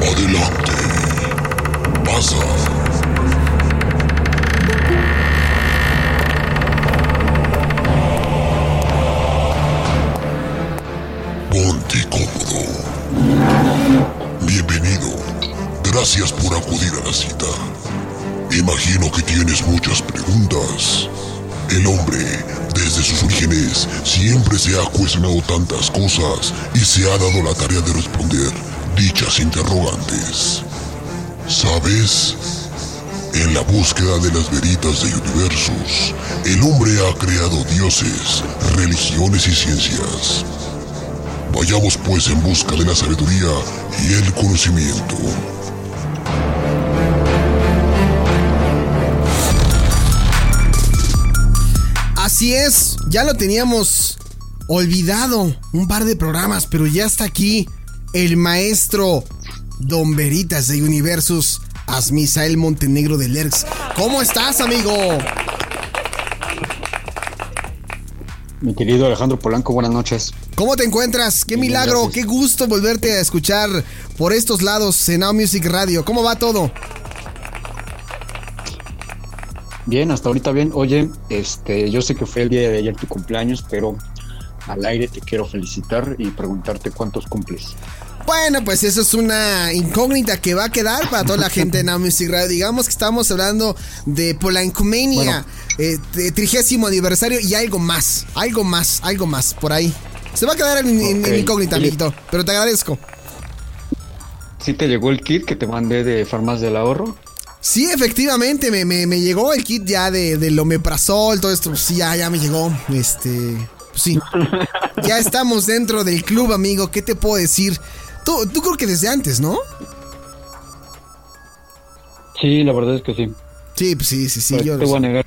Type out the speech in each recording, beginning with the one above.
Adelante. Pasa. Gracias por acudir a la cita. Imagino que tienes muchas preguntas. El hombre, desde sus orígenes, siempre se ha cuestionado tantas cosas y se ha dado la tarea de responder dichas interrogantes. ¿Sabes? En la búsqueda de las veritas de universos, el hombre ha creado dioses, religiones y ciencias. Vayamos pues en busca de la sabiduría y el conocimiento. Así es, ya lo teníamos olvidado un par de programas, pero ya está aquí el maestro Don Veritas de Universus, Asmisael Montenegro de Lerx. ¿Cómo estás, amigo? Mi querido Alejandro Polanco, buenas noches. ¿Cómo te encuentras? Qué milagro, qué gusto volverte a escuchar por estos lados en Now Music Radio. ¿Cómo va todo? Bien, hasta ahorita bien. Oye, este, yo sé que fue el día de ayer tu cumpleaños, pero al aire te quiero felicitar y preguntarte cuántos cumples. Bueno, pues eso es una incógnita que va a quedar para toda la gente de Now Music Radio. Digamos que estamos hablando de Polancomania, eh, de trigésimo aniversario y algo más, algo más, algo más, por ahí. Se va a quedar en, en- en incógnita, amiguito, pero te agradezco. ¿Sí te llegó el kit que te mandé de Farmas del Ahorro? Sí, efectivamente, me, me- me llegó el kit ya de, del omeprazol, todo esto. Sí, ya, ya me llegó. Este. pues sí. ya estamos dentro del club, amigo. ¿Qué te puedo decir? Tú, tú creo que desde antes, ¿no? Sí, la verdad es que sí. Sí, pues sí, sí, sí. Pues yo te lo voy a negar.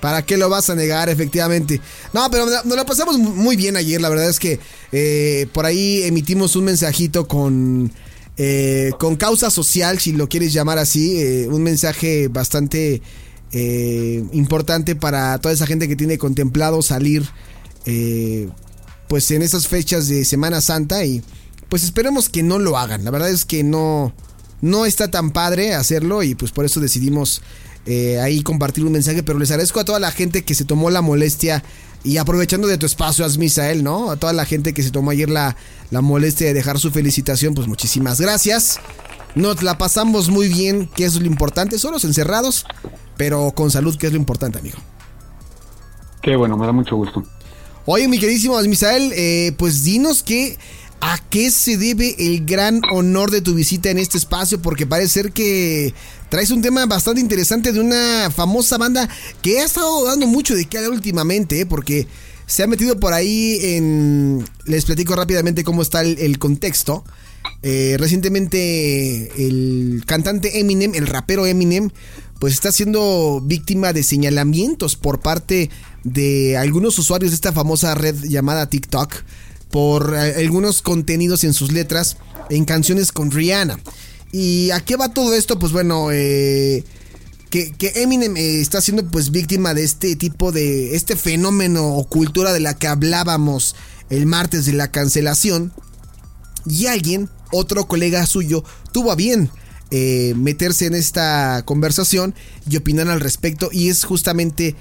¿Para qué lo vas a negar, efectivamente? No, pero nos la pasamos muy bien ayer. La verdad es que eh, por ahí emitimos un mensajito con, eh, con causa social, si lo quieres llamar así. eh, un mensaje bastante eh, importante para toda esa gente que tiene contemplado salir pues en esas fechas de Semana Santa y pues esperemos que no lo hagan. La verdad es que no, no está tan padre hacerlo y pues por eso decidimos ahí compartir un mensaje, pero les agradezco a toda la gente que se tomó la molestia y aprovechando de tu espacio, Asmisael, ¿no? A toda la gente que se tomó ayer la, la molestia de dejar su felicitación, pues muchísimas gracias. Nos la pasamos muy bien, que es lo importante, solos encerrados, pero con salud, que es lo importante, amigo. Qué bueno, me da mucho gusto. Oye, mi queridísimo Misael, eh, pues dinos que a qué se debe el gran honor de tu visita en este espacio, porque parece ser que traes un tema bastante interesante de una famosa banda que ha estado dando mucho de qué hablar últimamente, eh, porque se ha metido por ahí en... Les platico rápidamente cómo está el, contexto. Eh, recientemente el cantante Eminem, el rapero Eminem, pues está siendo víctima de señalamientos por parte de algunos usuarios de esta famosa red llamada TikTok por eh, algunos contenidos en sus letras en canciones con Rihanna. ¿Y a qué va todo esto? Pues bueno, eh, que, Eminem eh, está siendo pues víctima de este tipo de, este fenómeno o cultura de la que hablábamos el martes de la cancelación. Y alguien, otro colega suyo, tuvo a bien meterse en esta conversación y opinar al respecto. Y es justamente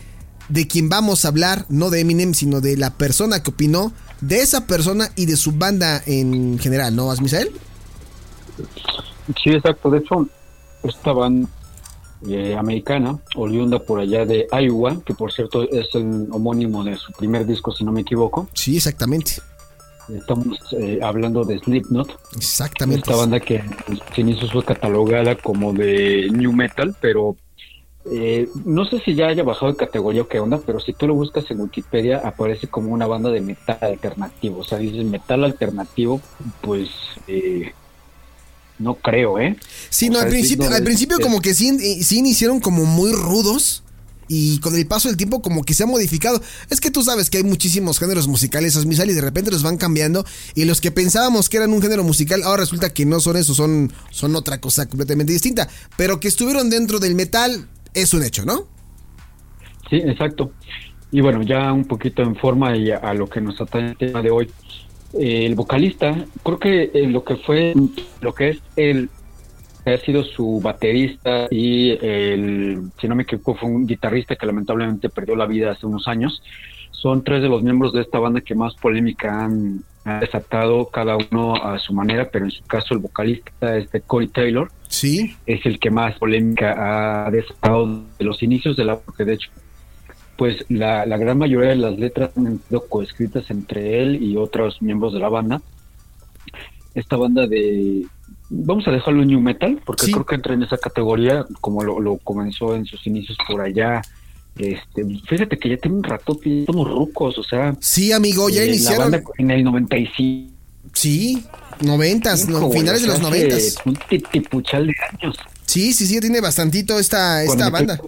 de quien vamos a hablar, no de Eminem, sino de la persona que opinó, de esa persona y de su banda en general, ¿no, Asmisael? Sí, exacto. De hecho, esta banda eh, americana, oriunda por allá de Iowa, que por cierto es el homónimo de su primer disco, si no me equivoco. Sí, exactamente. Estamos eh, hablando de Slipknot. Exactamente. Esta banda que en sus inicios fue catalogada como de new metal, pero eh, no sé si ya haya bajado de categoría o qué onda, pero si tú lo buscas en Wikipedia aparece como una banda de metal alternativo. O sea, dices metal alternativo, pues eh, no creo, ¿eh? Sí, no, al principio, al principio como que sí, sí iniciaron como muy rudos y con el paso del tiempo como que se ha modificado. Es que tú sabes que hay muchísimos géneros musicales, Asmisal, y de repente los van cambiando y los que pensábamos que eran un género musical, ahora resulta que no son eso, son, son otra cosa completamente distinta. Pero que estuvieron dentro del metal es un hecho, ¿no? Sí, exacto. Y bueno, ya un poquito en forma y a, lo que nos atañe el tema de hoy. Eh, el vocalista, creo que eh, lo que fue, lo que es el ha sido su baterista y el, si no me equivoco, fue un guitarrista que lamentablemente perdió la vida hace unos años. Son tres de los miembros de esta banda que más polémica han, desatado, cada uno a su manera, pero en su caso el vocalista es de Corey Taylor. Sí. Es el que más polémica ha desatado de los inicios de la, porque de hecho pues la, la, gran mayoría de las letras han sido coescritas entre él y otros miembros de la banda. Esta banda de vamos a dejarlo en New Metal, porque creo que entra en esa categoría, como lo, comenzó en sus inicios por allá. Este, fíjate que ya tiene un rato, somos rucos, o sea. Sí, amigo, ya eh, iniciaron. en el 95. Sí, noventas, finales de los noventas. Un titipuchal de años. Sí, sí, sí, tiene bastantito esta, esta banda.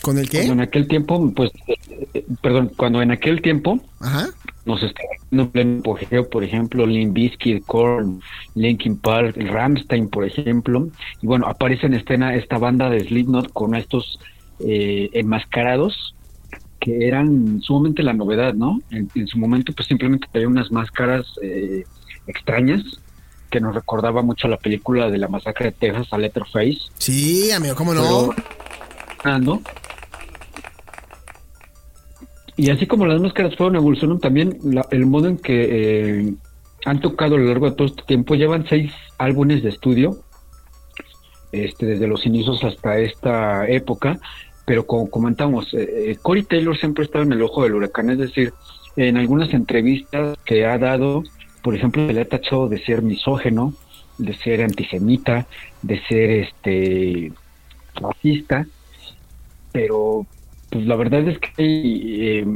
¿Con el qué? Cuando en aquel tiempo, pues, eh, eh, perdón, cuando en aquel tiempo Ajá nos está en pleno apogeo, por ejemplo, Limp Bizkit, Korn, Linkin Park, Ramstein, por ejemplo, y bueno, aparece en escena esta banda de Slipknot con estos eh, enmascarados que eran sumamente la novedad, ¿no? En, su momento, pues simplemente tenía unas máscaras eh, extrañas que nos recordaba mucho la película de la masacre de Texas a Letterface. Sí, amigo, ¿cómo no? ah, ¿no? Y así como las máscaras fueron evolucionando también el modo en que eh, han tocado a lo largo de todo este tiempo. Llevan seis álbumes de estudio, este, desde los inicios hasta esta época. Pero como comentamos, eh, eh, Corey Taylor siempre ha estado en el ojo del huracán. Es decir, en algunas entrevistas que ha dado, por ejemplo, se le ha tachado de ser misógeno, de ser antisemita, de ser este racista, pero pues la verdad es que, eh,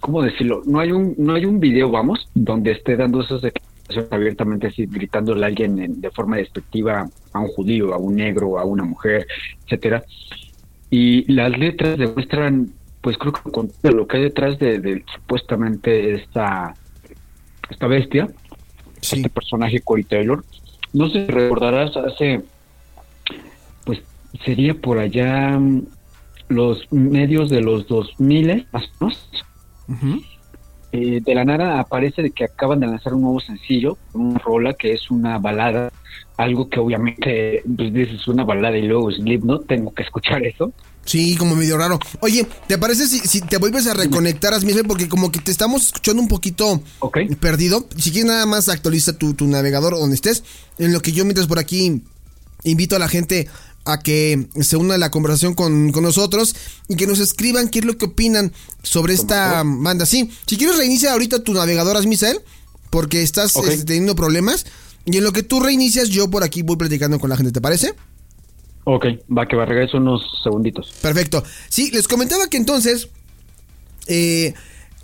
¿cómo decirlo? No hay un no hay un video, vamos, donde esté dando esas declaraciones abiertamente así, gritándole a alguien de forma despectiva a un judío, a un negro, a una mujer, etcétera. Y las letras demuestran, pues creo que con lo que hay detrás de, supuestamente esta esta bestia, este personaje Corey Taylor. No sé si recordarás hace, pues sería por allá los medios de los 2000 más o menos. Eh, de la nada aparece de que acaban de lanzar un nuevo sencillo, una rola que es una balada, algo que obviamente pues dices una balada y luego no tengo que escuchar eso. Sí, como medio raro. Oye, ¿te parece si, te vuelves a reconectar a Porque como que te estamos escuchando un poquito perdido. Si quieres nada más actualiza tu, tu navegador donde estés. En lo que yo mientras por aquí invito a la gente a que se una a la conversación con, nosotros y que nos escriban qué es lo que opinan sobre esta banda. Sí, si quieres reinicia ahorita tu navegador, Misael, porque estás este, teniendo problemas. Y en lo que tú reinicias, yo por aquí voy platicando con la gente, ¿te parece? Ok, va que va, regreso unos segunditos. Perfecto. Sí, les comentaba que entonces eh,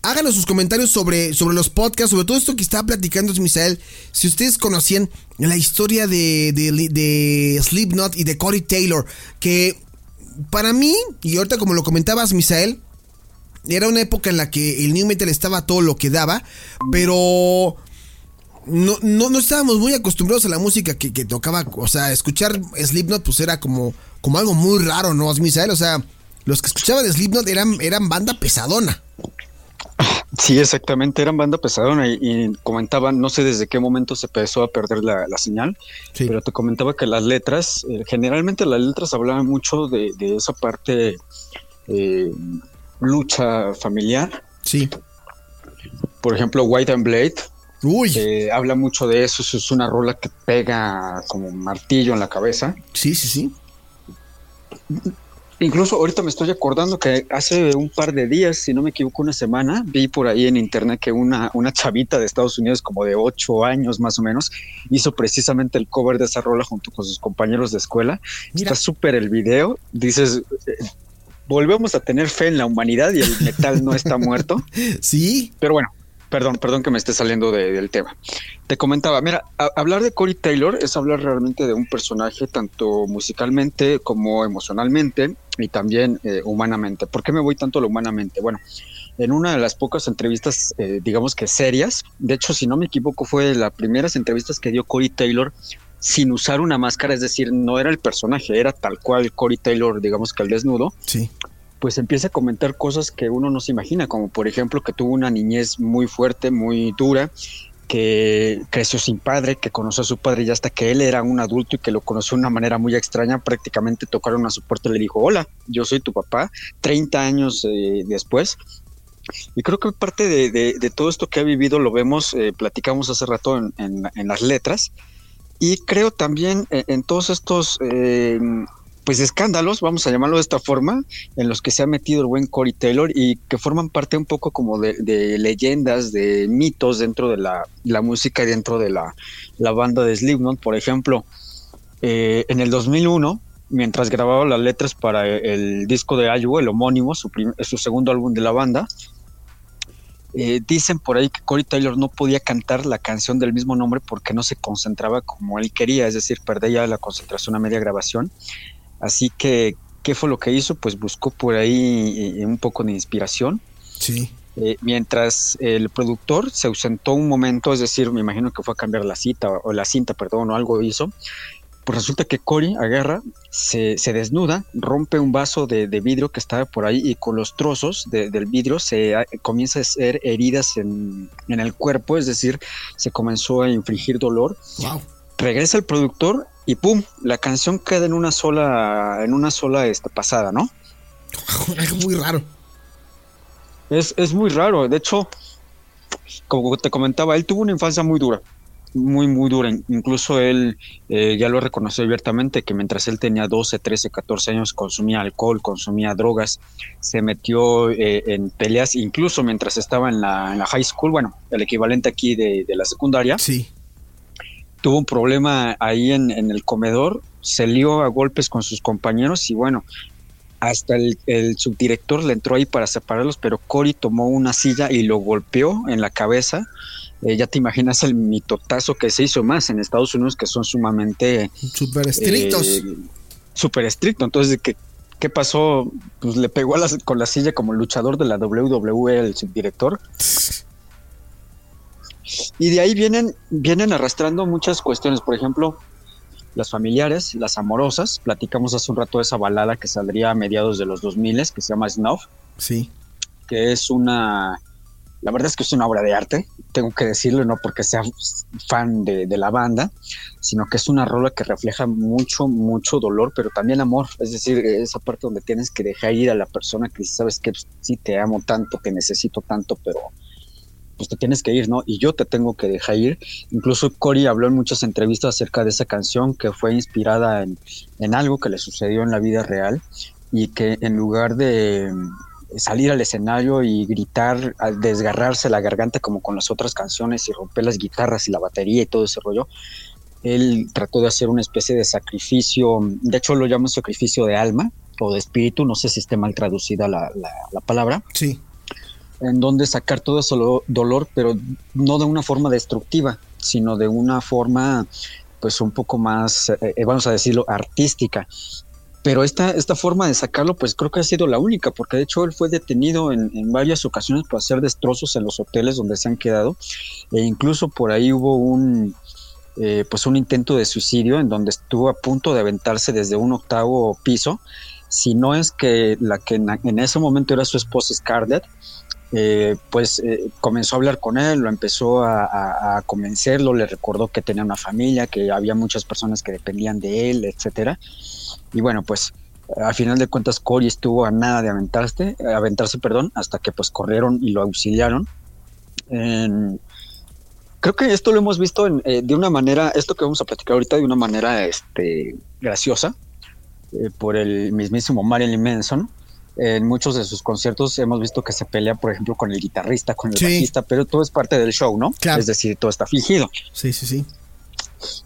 háganos sus comentarios sobre, sobre los podcasts, sobre todo esto que estaba platicando Misael. Si ustedes conocían la historia de, de, Slipknot y de Corey Taylor, que para mí, y ahorita como lo comentabas, Misael, era una época en la que el new metal estaba todo lo que daba, pero no, no, estábamos muy acostumbrados a la música que, tocaba. O sea, escuchar Slipknot pues era como, como algo muy raro, ¿no, Misael? O sea, los que escuchaban Slipknot eran, eran banda pesadona. Sí, exactamente, eran banda pesadona y, comentaban, no sé desde qué momento se empezó a perder la, señal, pero te comentaba que las letras, eh, generalmente las letras hablaban mucho de, esa parte eh, lucha familiar. Sí. Por ejemplo, White and Blade. Uy. habla mucho de eso, es una rola que pega como martillo en la cabeza. Sí, sí, sí. Incluso ahorita me estoy acordando que hace un par de días, si no me equivoco, una semana, vi por ahí en internet que una, una chavita de Estados Unidos, como de ocho años más o menos, hizo precisamente el cover de esa rola junto con sus compañeros de escuela. Está súper el video. Dices, eh, volvemos a tener fe en la humanidad y el metal no está muerto. Sí. Pero bueno, perdón, perdón que me esté saliendo del tema. Te comentaba, mira, hablar de Corey Taylor es hablar realmente de un personaje tanto musicalmente como emocionalmente y también eh, humanamente. ¿Por qué me voy tanto a lo humanamente? Bueno, en una de las pocas entrevistas, eh, digamos que serias, de hecho, si no me equivoco, fue de las primeras entrevistas que dio Corey Taylor sin usar una máscara, es decir, no era el personaje, era tal cual Corey Taylor, digamos que al desnudo. Sí pues empieza a comentar cosas que uno no se imagina, como por ejemplo que tuvo una niñez muy fuerte, muy dura, que creció sin padre, que conoció a su padre ya hasta que él era un adulto y que lo conoció de una manera muy extraña, prácticamente tocaron a su puerta y le dijo, hola, yo soy tu papá, 30 años eh, después. Y creo que parte de, todo esto que ha vivido lo vemos, eh, platicamos hace rato en, las letras, y creo también en, en todos estos eh, pues escándalos, vamos a llamarlo de esta forma, en los que se ha metido el buen Corey Taylor y que forman parte un poco como de, leyendas, de mitos dentro de la, música y dentro de la, banda de Slipknot. Por ejemplo, eh, en el 2001, mientras grababa las letras para el disco de Iowa, el homónimo, su, su segundo álbum de la banda, eh, dicen por ahí que Corey Taylor no podía cantar la canción del mismo nombre porque no se concentraba como él quería, es decir, perdía la concentración a media grabación Así que, ¿qué fue lo que hizo? Pues buscó por ahí eh, un poco de inspiración. Sí. Eh, mientras el productor se ausentó un momento, es decir, me imagino que fue a cambiar la cita o la cinta, perdón, o algo hizo, pues resulta que Cory agarra, se, se, desnuda, rompe un vaso de, vidrio que estaba por ahí y con los trozos del vidrio se comienza a hacer heridas en, en, el cuerpo, es decir, se comenzó a infligir dolor. Wow. Regresa el productor y pum, la canción queda en una sola, en una sola esta pasada, ¿no? Algo muy raro. Es, es muy raro. De hecho, como te comentaba, él tuvo una infancia muy dura. Muy, muy dura. Incluso él eh, ya lo reconoció abiertamente que mientras él tenía 12, 13, 14 años consumía alcohol, consumía drogas, se metió eh, en peleas, incluso mientras estaba en la, en la high school, bueno, el equivalente aquí de, de la secundaria. Sí tuvo un problema ahí en, el comedor, se lió a golpes con sus compañeros y bueno, hasta el, subdirector le entró ahí para separarlos, pero Cory tomó una silla y lo golpeó en la cabeza. Eh, ya te imaginas el mitotazo que se hizo más en Estados Unidos, que son sumamente... Súper estrictos. Eh, Súper estricto. Entonces, ¿qué, ¿qué pasó? Pues le pegó con la silla como luchador de la WWE el subdirector. Y de ahí vienen, vienen arrastrando muchas cuestiones, por ejemplo, las familiares, las amorosas. Platicamos hace un rato de esa balada que saldría a mediados de los 2000 que se llama Snuff. Sí. Que es una. La verdad es que es una obra de arte, tengo que decirlo, no porque sea fan de, la banda, sino que es una rola que refleja mucho, mucho dolor, pero también amor. Es decir, esa parte donde tienes que dejar ir a la persona que sabes que sí te amo tanto, que necesito tanto, pero pues te tienes que ir, ¿no? Y yo te tengo que dejar ir. Incluso Cory habló en muchas entrevistas acerca de esa canción que fue inspirada en, en algo que le sucedió en la vida real y que en lugar de salir al escenario y gritar, desgarrarse la garganta como con las otras canciones y romper las guitarras y la batería y todo ese rollo, él trató de hacer una especie de sacrificio, de hecho lo llaman sacrificio de alma o de espíritu, no sé si esté mal traducida la, la, la palabra. Sí en donde sacar todo ese dolor, pero no de una forma destructiva, sino de una forma, pues un poco más, eh, eh, vamos a decirlo, artística. Pero esta, esta forma de sacarlo, pues creo que ha sido la única, porque de hecho él fue detenido en, varias ocasiones por hacer destrozos en los hoteles donde se han quedado, e incluso por ahí hubo un, eh, pues un intento de suicidio en donde estuvo a punto de aventarse desde un octavo piso, si no es que la que en ese momento era su esposa Scarlett, eh, pues eh, comenzó a hablar con él, lo empezó a, convencerlo, le recordó que tenía una familia, que había muchas personas que dependían de él, etcétera. Y bueno, pues al final de cuentas Cory estuvo a nada de aventarse, aventarse, perdón, hasta que pues corrieron y lo auxiliaron. creo que esto lo hemos visto eh, de una manera, esto que vamos a platicar ahorita de una manera este, graciosa, eh, por el mismísimo Marilyn Manson. En muchos de sus conciertos hemos visto que se pelea, por ejemplo, con el guitarrista, con el bajista, pero todo es parte del show, ¿no? Es decir, todo está fingido. Sí, sí, sí.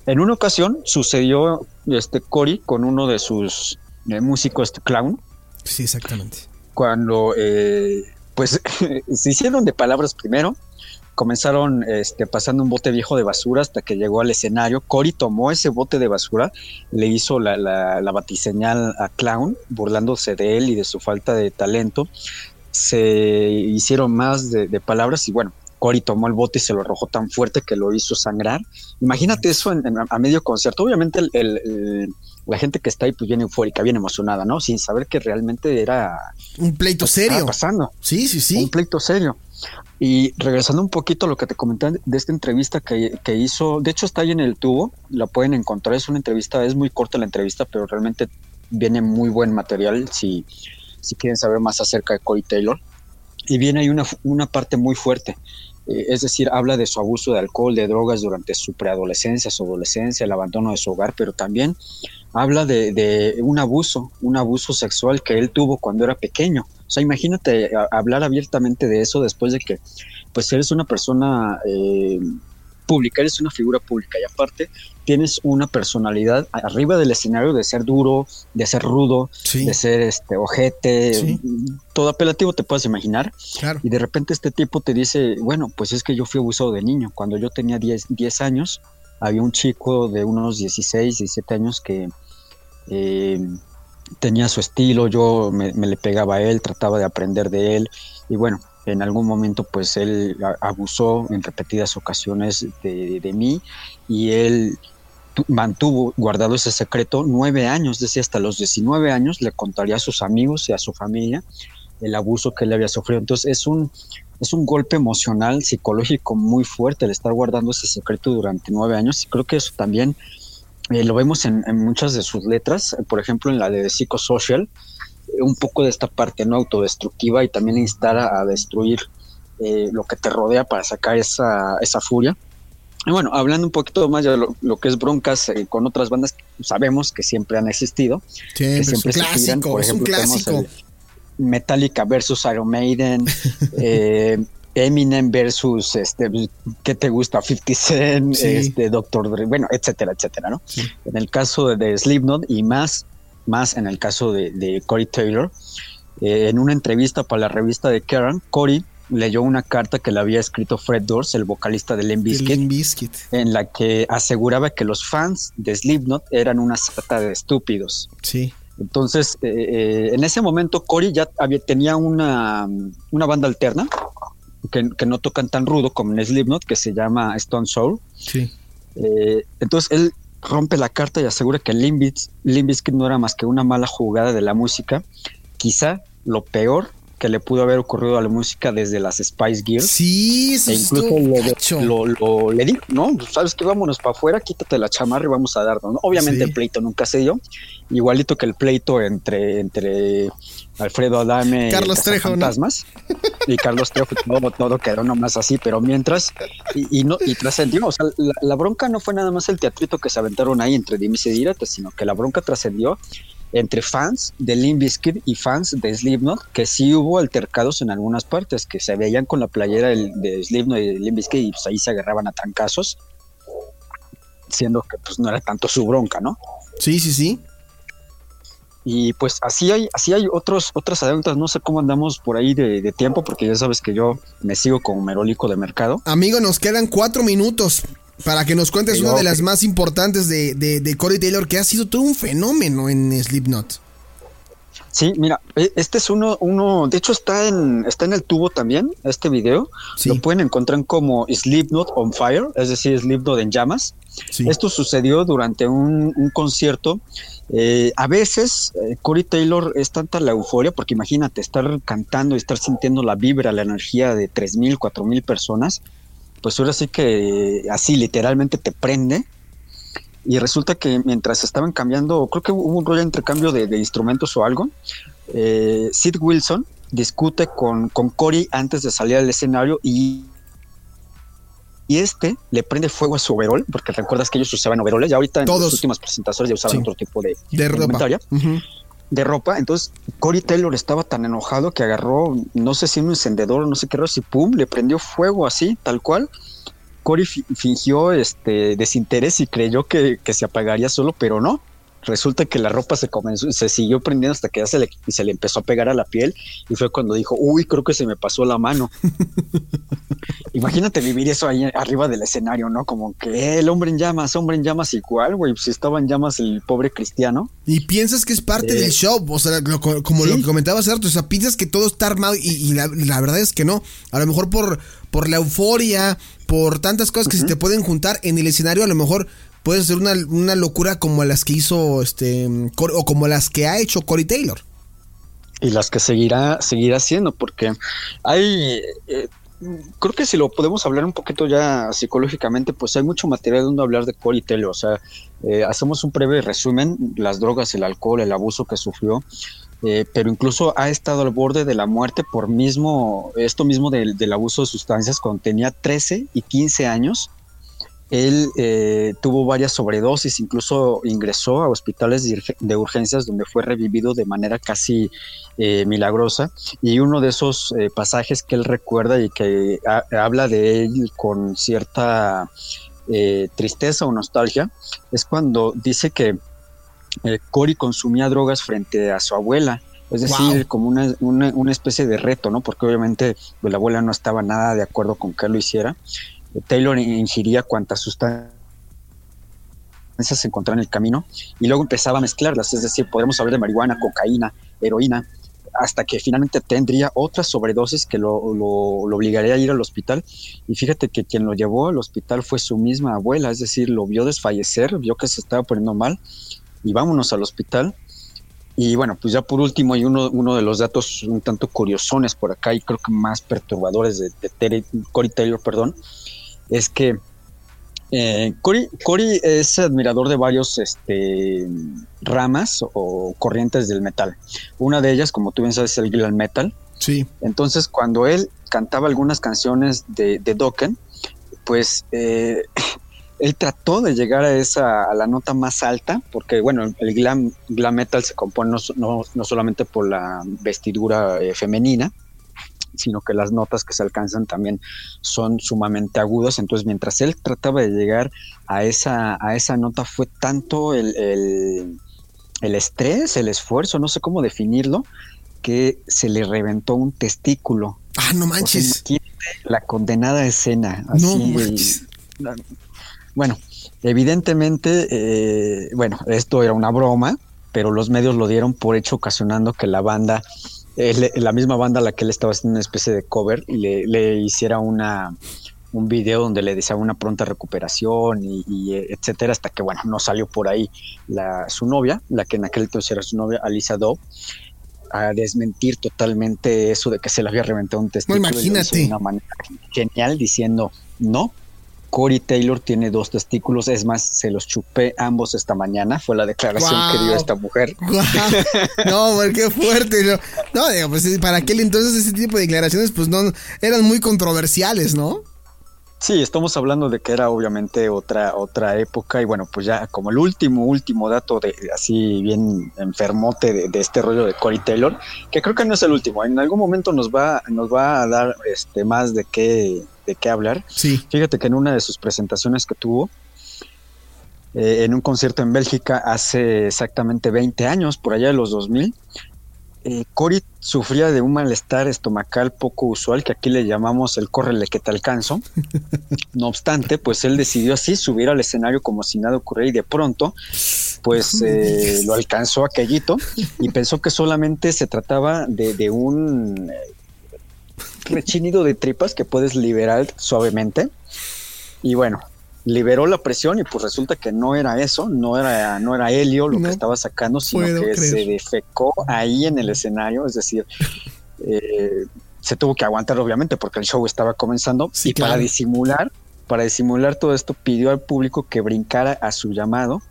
En una ocasión sucedió este Cory con uno de sus eh, músicos este clown. Sí, exactamente. Cuando eh, pues se hicieron de palabras primero, comenzaron este, pasando un bote viejo de basura hasta que llegó al escenario. Cory tomó ese bote de basura, le hizo la, la, batiseñal a Clown, burlándose de él y de su falta de talento. Se hicieron más de, palabras y bueno, Cory tomó el bote y se lo arrojó tan fuerte que lo hizo sangrar. Imagínate eso a medio concierto. Obviamente la gente que está ahí pues viene eufórica, bien emocionada, ¿no? Sin saber que realmente era... Un pleito serio. pasando. Sí, sí, sí. Un pleito serio. Y regresando un poquito a lo que te comenté de esta entrevista que, hizo, de hecho está ahí en el tubo, la pueden encontrar, es una entrevista, es muy corta la entrevista, pero realmente viene muy buen material si, si quieren saber más acerca de Corey Taylor. Y viene ahí una, una parte muy fuerte, es decir, habla de su abuso de alcohol, de drogas durante su preadolescencia, su adolescencia, el abandono de su hogar, pero también habla de, de un abuso, un abuso sexual que él tuvo cuando era pequeño. O sea, imagínate hablar abiertamente de eso después de que, pues, eres una persona eh, pública, eres una figura pública y aparte tienes una personalidad arriba del escenario de ser duro, de ser rudo, de ser este ojete, todo apelativo te puedes imaginar. Y de repente este tipo te dice, bueno, pues es que yo fui abusado de niño. Cuando yo tenía 10, 10 años, había un chico de unos 16, 17 años que eh, tenía su estilo, yo me, le pegaba a él, trataba de aprender de él y bueno, en algún momento pues él abusó en repetidas ocasiones de, mí y él mantuvo guardado ese secreto nueve años, decía hasta los 19 años le contaría a sus amigos y a su familia el abuso que él había sufrido. Entonces es un, es un golpe emocional, psicológico muy fuerte el estar guardando ese secreto durante nueve años y creo que eso también eh, lo vemos en, muchas de sus letras, por ejemplo en la de Psychosocial, un poco de esta parte no autodestructiva y también instar a, destruir eh, lo que te rodea para sacar esa, esa furia. Y bueno, hablando un poquito más de lo, que es broncas con otras bandas sabemos que siempre han existido, que siempre es un clásico, por ejemplo, es un clásico. Metallica versus Iron Maiden, eh, Eminem versus este ¿qué te gusta? 50 Cent, este Doctor Dre, bueno, etcétera, etcétera, ¿no? En el caso de, Slipknot y más más en el caso de, de Corey Taylor, eh, en una entrevista para la revista de Karen, Corey leyó una carta que le había escrito Fred Durst, el vocalista de Limp Bizkit, en la que aseguraba que los fans de Slipknot eran una sata de estúpidos. Sí. Entonces, eh, eh, en ese momento, Corey ya había, tenía una, una banda alterna que, no tocan tan rudo como en Slipknot, que se llama Stone Soul. Sí. Eh, entonces él rompe la carta y asegura que Limp Bizkit no era más que una mala jugada de la música. Quizá lo peor que le pudo haber ocurrido a la música desde las Spice Girls. Sí, eso e incluso lo, lo, le di, ¿no? Pues, Sabes que vámonos para afuera, quítate la chamarra y vamos a darnos, ¿no? Obviamente el pleito nunca se dio, igualito que el pleito entre, entre Alfredo Adame Carlos y Fantasmas y Carlos Trejo, todo, todo quedó nomás así, pero mientras, y, no, y trascendió, o sea, la, bronca no fue nada más el teatrito que se aventaron ahí entre dimes y diretes, sino que la bronca trascendió entre fans de Limp Bizkit y fans de Slipknot, que sí hubo altercados en algunas partes, que se veían con la playera de Slipknot y de Limp Bizkit y pues ahí se agarraban a trancazos, siendo que pues no era tanto su bronca, ¿no? Sí, sí, sí. Y pues así hay, así hay otros, otras anécdotas, no sé cómo andamos por ahí de, de, tiempo, porque ya sabes que yo me sigo como merólico de mercado. Amigo, nos quedan cuatro minutos. Para que nos cuentes una de las más importantes de, de, Corey Taylor, que ha sido todo un fenómeno en Slipknot. Sí, mira, e, este es uno, uno, de hecho está en, está en el tubo también, este video. Lo pueden encontrar como Slipknot on Fire, es decir, Slipknot en llamas. Esto sucedió durante un, concierto. Eh, a veces eh, Corey Taylor es tanta la euforia, porque imagínate estar cantando y estar sintiendo la vibra, la energía de 3.000, 4.000 personas pues ahora sí que así literalmente te prende. Y resulta que mientras estaban cambiando, creo que hubo un rollo de intercambio de, instrumentos o algo, eh, Sid Wilson discute con, con Cory antes de salir al escenario y y este le prende fuego a su overol, porque recuerdas que ellos usaban overoles, ya ahorita en las últimas presentaciones ya usaban otro tipo de, de, ropa. De ropa, entonces Cory Taylor estaba tan enojado que agarró, no sé si un encendedor, no sé qué, si pum, le prendió fuego así, tal cual. Cory fingió este desinterés y creyó que, que se apagaría solo, pero no resulta que la ropa se comenzó, se siguió prendiendo hasta que ya se le, se le empezó a pegar a la piel y fue cuando dijo, uy, creo que se me pasó la mano. Imagínate vivir eso ahí arriba del escenario, ¿no? Como que el hombre en llamas, hombre en llamas igual, güey, si estaba en llamas el pobre cristiano. Y piensas que es parte del eh, show, o sea, como lo que comentabas antes, o sea, piensas que todo está armado y, la, verdad es que no. A lo mejor por, por la euforia, por tantas cosas que se te pueden juntar en el escenario, a lo mejor puede ser una, una locura como las que hizo este o como las que ha hecho Corey Taylor. Y las que seguirá, seguirá haciendo, porque hay eh, creo que si lo podemos hablar un poquito ya psicológicamente, pues hay mucho material donde hablar de Corey Taylor. O sea, eh, hacemos un breve resumen, las drogas, el alcohol, el abuso que sufrió, eh, pero incluso ha estado al borde de la muerte por mismo, esto mismo del, del abuso de sustancias cuando tenía 13 y 15 años él eh, tuvo varias sobredosis, incluso ingresó a hospitales de, urgencias donde fue revivido de manera casi eh, milagrosa. Y uno de esos eh, pasajes que él recuerda y que habla de él con cierta tristeza o nostalgia es cuando dice que Cory consumía drogas frente a su abuela. Es decir, como una, una, especie de reto, ¿no? Porque obviamente pues, la abuela no estaba nada de acuerdo con que él lo hiciera. Taylor ingiría cuantas sustancias se encontraban en el camino y luego empezaba a mezclarlas, es decir, podemos hablar de marihuana, cocaína, heroína, hasta que finalmente tendría otras sobredosis que lo, obligaría a ir al hospital. Y fíjate que quien lo llevó al hospital fue su misma abuela, es decir, lo vio desfallecer, vio que se estaba poniendo mal y vámonos al hospital. Y bueno, pues ya por último hay uno, uno de los datos un tanto curiosones por acá y creo que más perturbadores de, de Corey Taylor, perdón, es que eh, Cory, es admirador de varios este, ramas o corrientes del metal. Una de ellas, como tú bien sabes, es el glam metal. Sí. Entonces, cuando él cantaba algunas canciones de, de Dokken, pues eh, él trató de llegar a esa a la nota más alta, porque bueno, el glam, glam metal se compone no, no, solamente por la vestidura eh, femenina, sino que las notas que se alcanzan también son sumamente agudas. Entonces, mientras él trataba de llegar a esa, a esa nota, fue tanto el, el, estrés, el esfuerzo, no sé cómo definirlo, que se le reventó un testículo. Ah, no manches. la condenada escena. Así, no bueno, evidentemente, eh, bueno, esto era una broma, pero los medios lo dieron por hecho ocasionando que la banda la misma banda a la que él estaba haciendo una especie de cover y le, hiciera una un video donde le deseaba una pronta recuperación y, etcétera, hasta que bueno, no salió por ahí la, su novia, la que en aquel entonces era su novia, Alisa Doe, a desmentir totalmente eso de que se le había reventado un testículo. imagínate. De una manera genial diciendo, no, Corey Taylor tiene dos testículos, es más, se los chupé ambos esta mañana, fue la declaración que dio esta mujer. No, qué fuerte. No, digo, pues para aquel entonces ese tipo de declaraciones pues no eran muy controversiales, ¿no? Sí, estamos hablando de que era obviamente otra otra época y bueno, pues ya como el último último dato de así bien enfermote de, de, este rollo de Corey Taylor, que creo que no es el último, en algún momento nos va nos va a dar este más de qué de qué hablar. Sí. Fíjate que en una de sus presentaciones que tuvo, eh, en un concierto en Bélgica hace exactamente 20 años, por allá de los 2000, eh, Cory sufría de un malestar estomacal poco usual, que aquí le llamamos el córrele que te alcanzo. No obstante, pues él decidió así subir al escenario como si nada ocurriera y de pronto, pues eh, lo alcanzó aquellito y pensó que solamente se trataba de, de un rechinido de tripas que puedes liberar suavemente. Y bueno, liberó la presión y pues resulta que no era eso, no era, no era helio lo que estaba sacando, sino que se defecó ahí en el escenario, es decir, eh, se tuvo que aguantar obviamente porque el show estaba comenzando y para disimular, para disimular todo esto pidió al público que brincara a su llamado,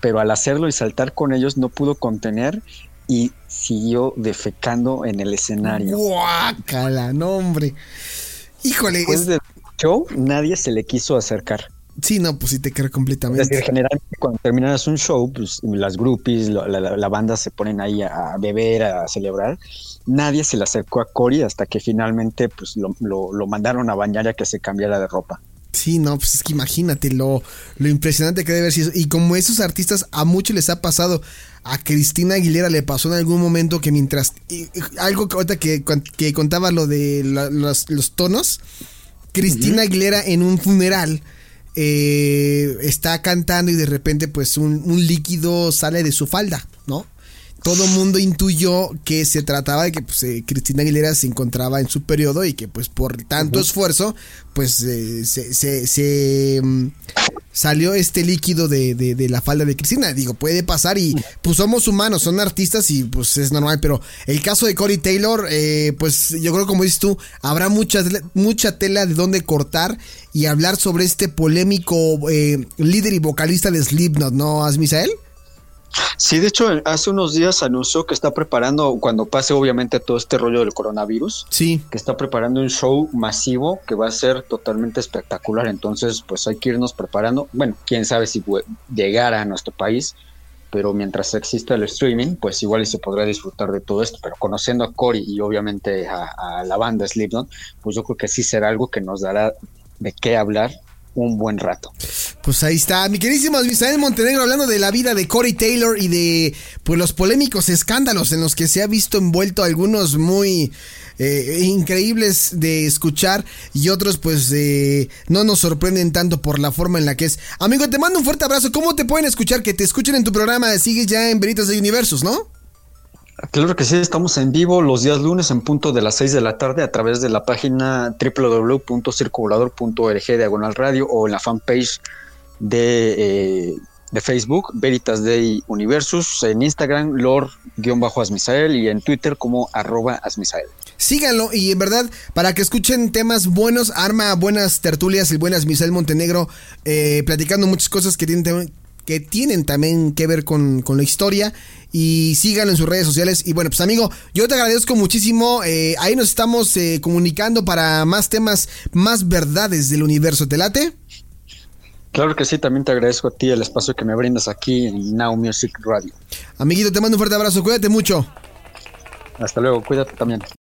pero al hacerlo y saltar con ellos no pudo contener y siguió defecando en el escenario. ¡Guácala! No, hombre. Híjole. Después de show, nadie se le quiso acercar. Sí, no, pues sí te creo completamente. Es decir, generalmente cuando terminas un show, pues las groupies, la, banda se ponen ahí a beber, a celebrar. Nadie se le acercó a Cory hasta que finalmente pues lo, lo, mandaron a bañar a que se cambiara de ropa. Sí, no, pues es que imagínate lo, lo impresionante que debe ser. Y como esos artistas a muchos les ha pasado, a Cristina Aguilera le pasó en algún momento que mientras. algo que ahorita que, que contaba lo de los, los, tonos, Cristina Aguilera en un funeral eh, está cantando y de repente pues un, líquido sale de su falda. Todo mundo intuyó que se trataba de que pues, eh, Cristina Aguilera se encontraba en su periodo y que pues por tanto esfuerzo pues eh, se, mm, salió este líquido de, la falda de Cristina. Digo, puede pasar y pues somos humanos, son artistas y pues es normal, pero el caso de Corey Taylor, eh, pues yo creo como dices tú, habrá mucha, mucha tela de dónde cortar y hablar sobre este polémico eh, líder y vocalista de Slipknot, ¿no, Asmisael? Sí, de hecho, hace unos días anunció que está preparando, cuando pase obviamente todo este rollo del coronavirus, sí. que está preparando un show masivo que va a ser totalmente espectacular. Entonces, pues hay que irnos preparando. Bueno, quién sabe si llegara a nuestro país, pero mientras exista el streaming, pues igual y se podrá disfrutar de todo esto. Pero conociendo a Cory y obviamente a, a la banda Slipknot, pues yo creo que sí será algo que nos dará de qué hablar un buen rato. Pues ahí está, mi queridísimo Misael Montenegro hablando de la vida de Corey Taylor y de pues los polémicos escándalos en los que se ha visto envuelto algunos muy eh, increíbles de escuchar y otros pues eh, no nos sorprenden tanto por la forma en la que es. Amigo, te mando un fuerte abrazo. ¿Cómo te pueden escuchar? Que te escuchen en tu programa. Sigues ya en Veritas de Universos, ¿no? Claro que sí, estamos en vivo los días lunes en punto de las 6 de la tarde a través de la página www.circulador.org diagonal radio o en la fanpage de, eh, de Facebook, Veritas Day Universus, en Instagram, Lord-Asmisael y en Twitter como arroba Asmisael. Síganlo y en verdad, para que escuchen temas buenos, arma buenas tertulias y buenas Misael Montenegro, eh, platicando muchas cosas que tienen, que tienen también que ver con, con la historia y síganlo en sus redes sociales. Y bueno, pues amigo, yo te agradezco muchísimo. Eh, ahí nos estamos eh, comunicando para más temas, más verdades del universo. ¿Te late? Claro que sí, también te agradezco a ti el espacio que me brindas aquí en Now Music Radio. Amiguito, te mando un fuerte abrazo, cuídate mucho. Hasta luego, cuídate también.